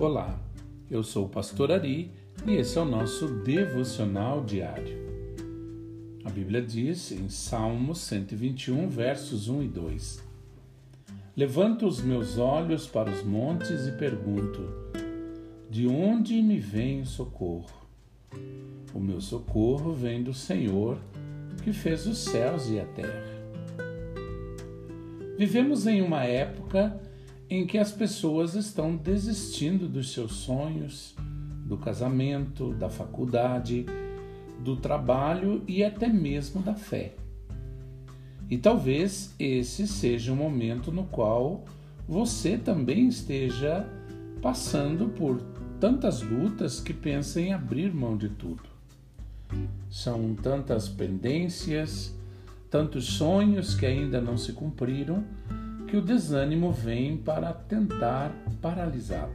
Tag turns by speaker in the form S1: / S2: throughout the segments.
S1: Olá, eu sou o Pastor Ari e esse é o nosso devocional diário. A Bíblia diz em Salmos 121, versos 1 e 2: Levanto os meus olhos para os montes e pergunto: De onde me vem o socorro? O meu socorro vem do Senhor, que fez os céus e a terra. Vivemos em uma época em que as pessoas estão desistindo dos seus sonhos, do casamento, da faculdade, do trabalho e até mesmo da fé. E talvez esse seja o momento no qual você também esteja passando por tantas lutas que pensa em abrir mão de tudo. São tantas pendências, tantos sonhos que ainda não se cumpriram que o desânimo vem para tentar paralisá-lo.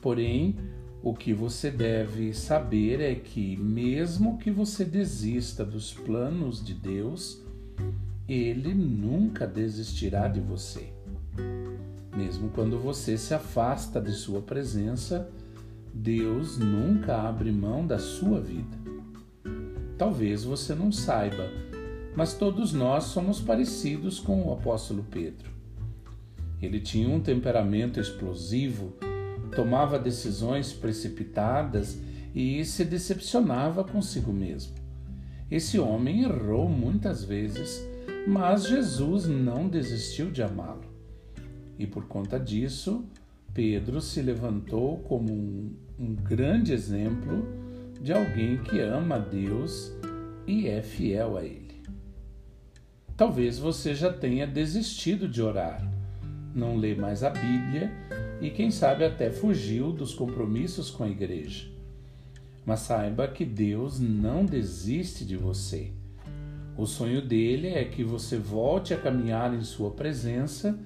S1: Porém, o que você deve saber é que, mesmo que você desista dos planos de Deus, Ele nunca desistirá de você. Mesmo quando você se afasta de Sua presença, Deus nunca abre mão da sua vida. Talvez você não saiba, mas todos nós somos parecidos com o apóstolo Pedro. Ele tinha um temperamento explosivo, tomava decisões precipitadas e se decepcionava consigo mesmo. Esse homem errou muitas vezes, mas Jesus não desistiu de amá-lo. E por conta disso, Pedro se levantou como um, um grande exemplo de alguém que ama a Deus e é fiel a Ele. Talvez você já tenha desistido de orar, não lê mais a Bíblia e, quem sabe, até fugiu dos compromissos com a igreja. Mas saiba que Deus não desiste de você. O sonho dele é que você volte a caminhar em Sua presença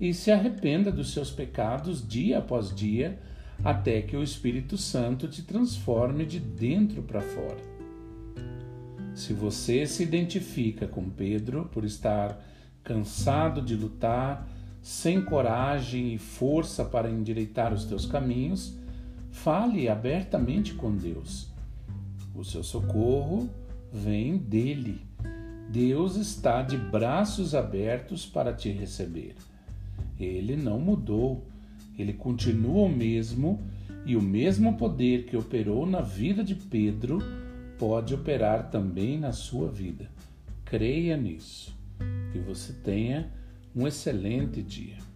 S1: e se arrependa dos seus pecados dia após dia, até que o Espírito Santo te transforme de dentro para fora. Se você se identifica com Pedro por estar cansado de lutar, sem coragem e força para endireitar os teus caminhos, fale abertamente com Deus. O seu socorro vem dele. Deus está de braços abertos para te receber. Ele não mudou, ele continua o mesmo e o mesmo poder que operou na vida de Pedro pode operar também na sua vida. Creia nisso. Que você tenha um excelente dia.